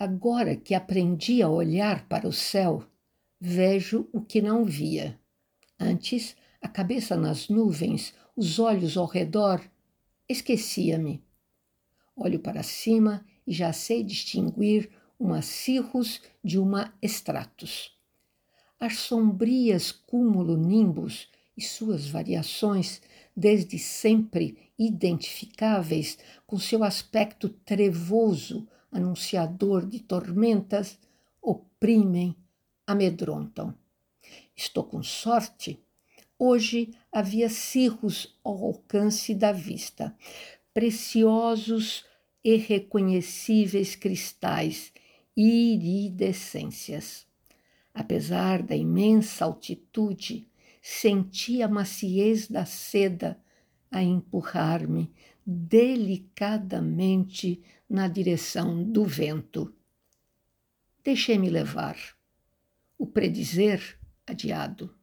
Agora que aprendi a olhar para o céu, vejo o que não via. Antes, a cabeça nas nuvens, os olhos ao redor, esquecia-me. Olho para cima e já sei distinguir uma cirrus de uma estratus. As sombrias cúmulo-nimbus e suas variações, desde sempre identificáveis com seu aspecto trevoso, anunciador de tormentas, oprimem, amedrontam. Estou com sorte. Hoje havia cirros ao alcance da vista, preciosos e reconhecíveis cristais, iridescências. Apesar da imensa altitude, senti a maciez da seda a empurrar-me delicadamente na direção do vento. Deixei-me levar. O predizer adiado.